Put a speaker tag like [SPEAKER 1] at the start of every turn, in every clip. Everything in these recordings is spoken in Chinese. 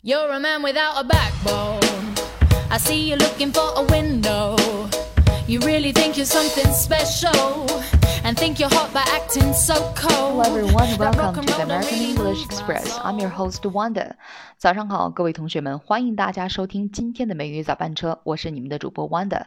[SPEAKER 1] You're a man without a backbone. I see you looking for a window. You really think you're something special and think you're hot by acting so cold.
[SPEAKER 2] Hello everyone,
[SPEAKER 1] That rock
[SPEAKER 2] welcome
[SPEAKER 1] and
[SPEAKER 2] to the
[SPEAKER 1] roll don't
[SPEAKER 2] American
[SPEAKER 1] really
[SPEAKER 2] English
[SPEAKER 1] move my
[SPEAKER 2] Express.
[SPEAKER 1] soul.
[SPEAKER 2] I'm your host Wanda. 早上好，各位同学们，欢迎大家收听今天的美语早班车，我是你们的主播 Wanda。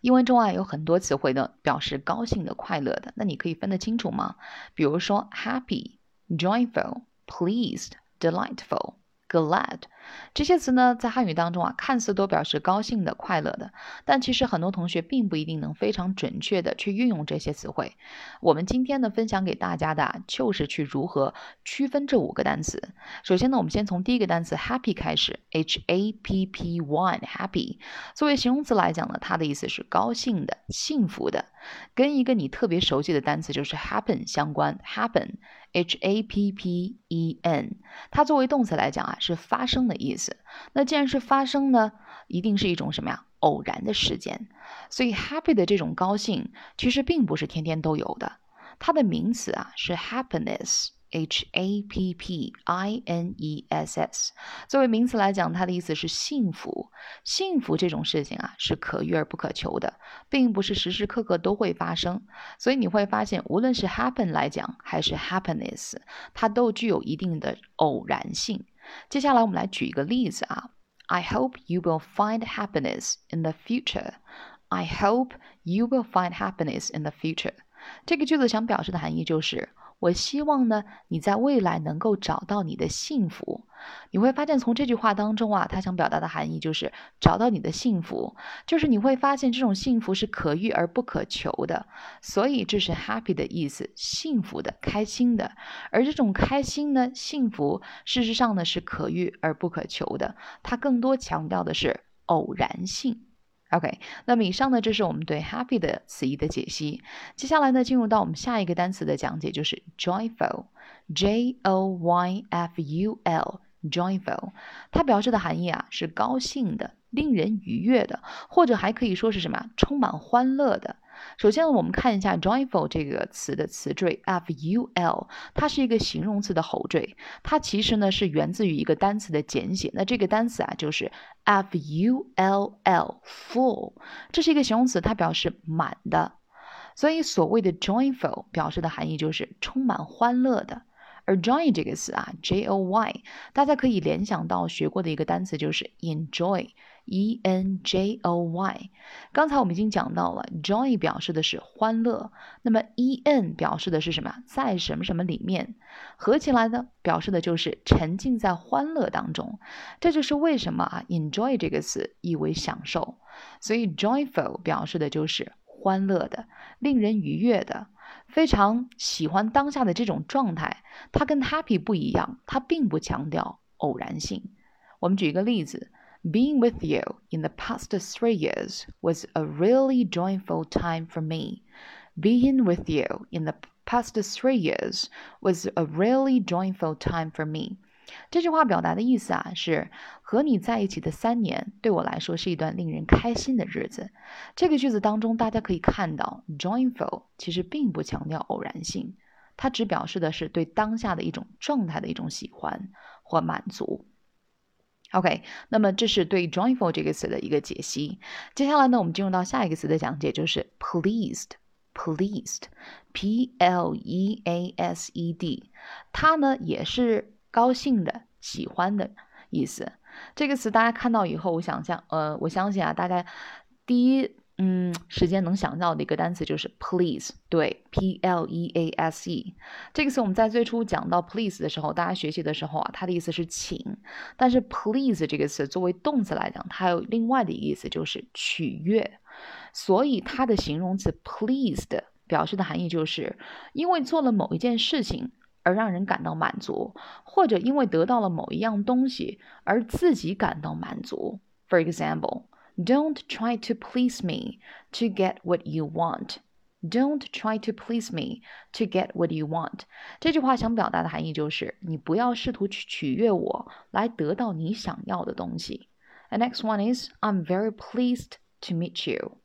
[SPEAKER 2] 英文中啊有很多词汇呢表示高兴的、快乐的，那你可以分得清楚吗？比如说 happy、joyful、pleased、delightful。 Glad 这些词呢，在汉语当中啊，看似都表示高兴的、快乐的，但其实很多同学并不一定能非常准确的去运用这些词汇。我们今天呢，分享给大家的就是去如何区分这五个单词。首先呢，我们先从第一个单词 happy 开始，h a p p y，happy。作为形容词来讲呢，它的意思是高兴的、幸福的，跟一个你特别熟悉的单词就是 happen 相关，happen，h a p p e n。它作为动词来讲啊，是发生的的意思。那既然是发生呢，一定是一种什么呀？偶然的事件。所以 happy 的这种高兴，其实并不是天天都有的。它的名词啊是 happiness，h a p p i n e s s。作为名词来讲，它的意思是幸福。幸福这种事情啊，是可遇而不可求的，并不是时时刻刻都会发生。所以你会发现，无论是 happen 来讲，还是 happiness，它都具有一定的偶然性。接下来我们来举一个例子啊，I hope you will find happiness in the future. I hope you will find happiness in the future. 这个句子想表示的含义就是， 我希望呢你在未来能够找到你的幸福。你会发现，从这句话当中啊，它想表达的含义就是找到你的幸福，就是你会发现这种幸福是可遇而不可求的。所以这是 happy 的意思，幸福的、开心的。而这种开心呢，幸福，事实上呢是可遇而不可求的，它更多强调的是偶然性。OK，那么以上呢，这是我们对 happy 的词义的解析。接下来呢，进入到我们下一个单词的讲解，就是 joyful，J O Y F U L，joyful，它表示的含义啊是高兴的、令人愉悦的，或者还可以说是什么？充满欢乐的。首先，我们看一下 joyful 这个词的词缀 f u l，它是一个形容词的后缀，它其实呢是源自于一个单词的简写。那这个单词啊就是 f u l l，full，这是一个形容词，它表示满的。所以所谓的 joyful 表示的含义就是充满欢乐的。而 joy 这个词啊，j o y，大家可以联想到学过的一个单词就是 enjoy e n j o y，刚才我们已经讲到了，joy 表示的是欢乐，那么 e n 表示的是什么？在什么什么里面，合起来呢，表示的就是沉浸在欢乐当中。这就是为什么啊，enjoy 这个词意为享受，所以 joyful 表示的就是欢乐的、令人愉悦的。非常喜欢当下的这种状态，它跟 happy 不一样，它并不强调偶然性。我们举一个例子 ：Being with you in the past three years was a really joyful time for me. Being with you in the past three years was a really joyful time for me. 这句话表达的意思啊，是和你在一起的三年对我来说是一段令人开心的日子。这个句子当中，大家可以看到，joyful 其实并不强调偶然性，它只表示的是对当下的一种状态的一种喜欢或满足。 OK，那么这是对 joyful 这个词的一个解析。接下来呢，我们进入到下一个词的讲解，就是 pleased。pleased，p l e a s e d，它呢也是高兴的、喜欢的意思。这个词大家看到以后，我想象，呃，我相信啊，大家第一嗯时间能想到的一个单词就是 please，对，p l e a s e 这个词我们在最初讲到 please 的时候，大家学习的时候啊，它的意思是请，但是 please 这个词作为动词来讲，它有另外的意思就是取悦，所以它的形容词 pleased 表示的含义就是因为做了某一件事情。而让人感到满足，或者因为得到了某一样东西而自己感到满足。For example, don't try to please me to get what you want. Don't try to please me to get what you want. 这句话想表达的含义就是你不要试图去取悦我来得到你想要的东西。The next one is I'm very pleased to meet you.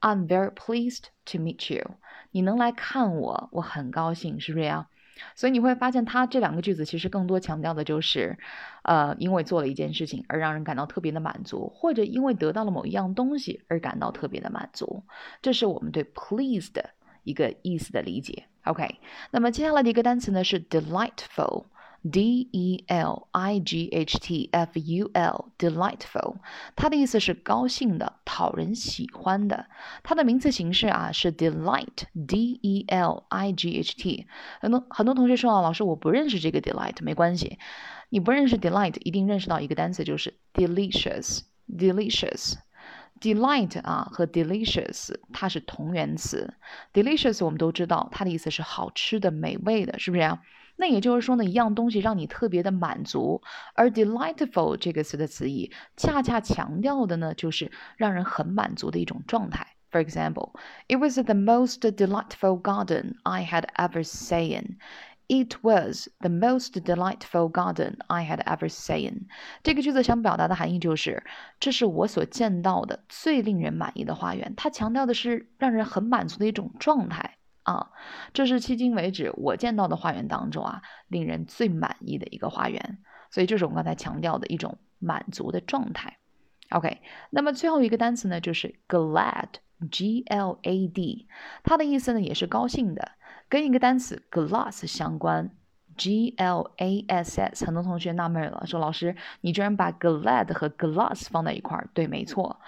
[SPEAKER 2] I'm very pleased to meet you. 你能来看我，我很高兴，是不是呀？ 所以你会发现，它这两个句子其实更多强调的就是，呃，因为做了一件事情而让人感到特别的满足，或者因为得到了某一样东西而感到特别的满足。这是我们对 pleased 一个意思的理解。OK，那么接下来的一个单词呢是 delightful。D E L I G H T F U L，delightful，它的意思是高兴的、讨人喜欢的。它的名词形式啊是 delight，D E L I G H T。很多很多同学说啊，老师我不认识这个 delight，没关系，你不认识 delight，一定认识到一个单词就是 delicious，delicious。delight 啊和 delicious 它是同源词，delicious 我们都知道它的意思是好吃的、美味的，是不是？那也就是说呢，一样东西让你特别的满足，而 delightful 这个词的词义，恰恰强调的呢，就是让人很满足的一种状态。For example, it was the most delightful garden I had ever seen. It was the most delightful garden I had ever seen. 这个句子想表达的含义就是，这是我所见到的最令人满意的花园。它强调的是让人很满足的一种状态。啊，这是迄今为止我见到的花园当中啊，令人最满意的一个花园。所以，这是我们刚才强调的一种满足的状态。OK，那么最后一个单词呢，就是 glad，G L A D，它的意思呢也是高兴的，跟一个单词 glass 相关，G L A S S。很多同学纳闷了，说老师，你居然把 glad 和 glass 放在一块儿？对，没错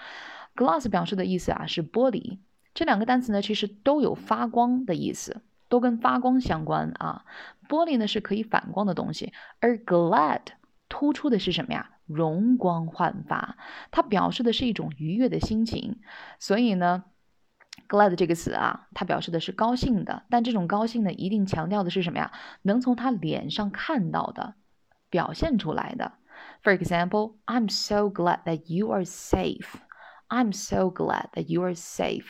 [SPEAKER 2] ，glass 表示的意思啊是玻璃。这两个单词呢，其实都有发光的意思，都跟发光相关啊。玻璃呢是可以反光的东西，而 glad 突出的是什么呀？容光焕发，它表示的是一种愉悦的心情。所以呢，glad 这个词啊，它表示的是高兴的，但这种高兴呢，一定强调的是什么呀？能从他脸上看到的，表现出来的。For example, I'm so glad that you are safe. I'm so glad that you are safe。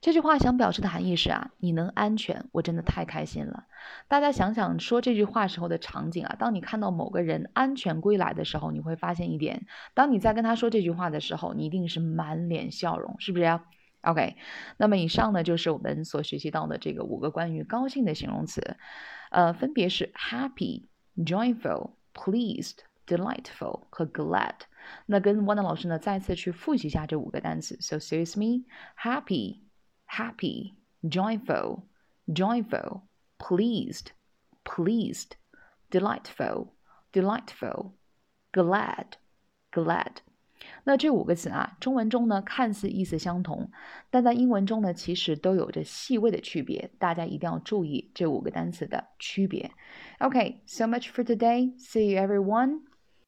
[SPEAKER 2] 这句话想表示的含义是啊，你能安全，我真的太开心了。大家想想说这句话时候的场景啊，当你看到某个人安全归来的时候，你会发现一点，当你在跟他说这句话的时候，你一定是满脸笑容，是不是呀？OK，那么以上呢就是我们所学习到的这个五个关于高兴的形容词，呃，分别是 happy、joyful、pleased、delightful 和 glad。那跟 Wanda 老师呢再次去复习一下这五个单词。So serious me, happy, happy, joyful, joyful, pleased, pleased, delightful, delightful, glad, glad。那这五个词啊，中文中呢看似意思相同，但在英文中呢其实都有着细微的区别，大家一定要注意这五个单词的区别。Okay, so much for today. See you everyone.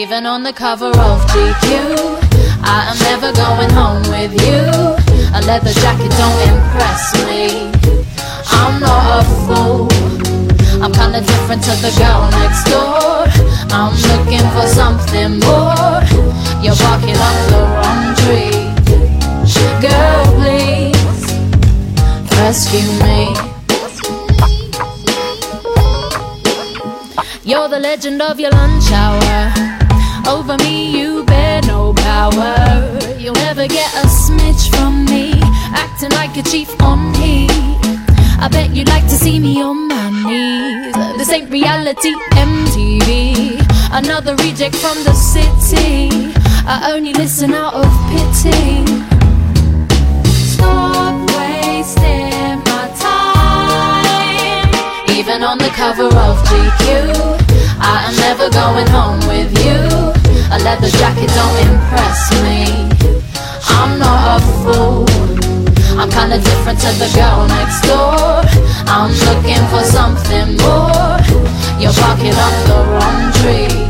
[SPEAKER 1] Even on the cover of GQ. I am never going home with you. A leather jacket don't impress me. I'm not a fool. I'm kinda different to the girl next door. I'm looking for something more. You're barking up the wrong tree. Girl, please rescue me. You're the legend of your lunch hour. Over me, you bear no power. You'll never get a smidge from me, acting like a chief on heat. I bet you'd like to see me on my knees. This ain't reality, MTV. Another reject from the city. I only listen out of pity. Stop wasting my time. Even on the cover of GQ. I am never going home with you. A leather jacket don't impress me. I'm not a fool. I'm kinda different to the girl next door. I'm looking for something more. You're barking up the wrong tree.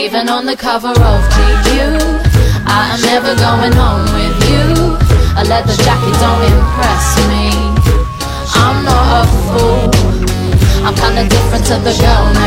[SPEAKER 1] Even on the cover of GQ, I am never going home with you. A leather jacket don't impress me. I'm not a fool. I'm kinda different to the girl.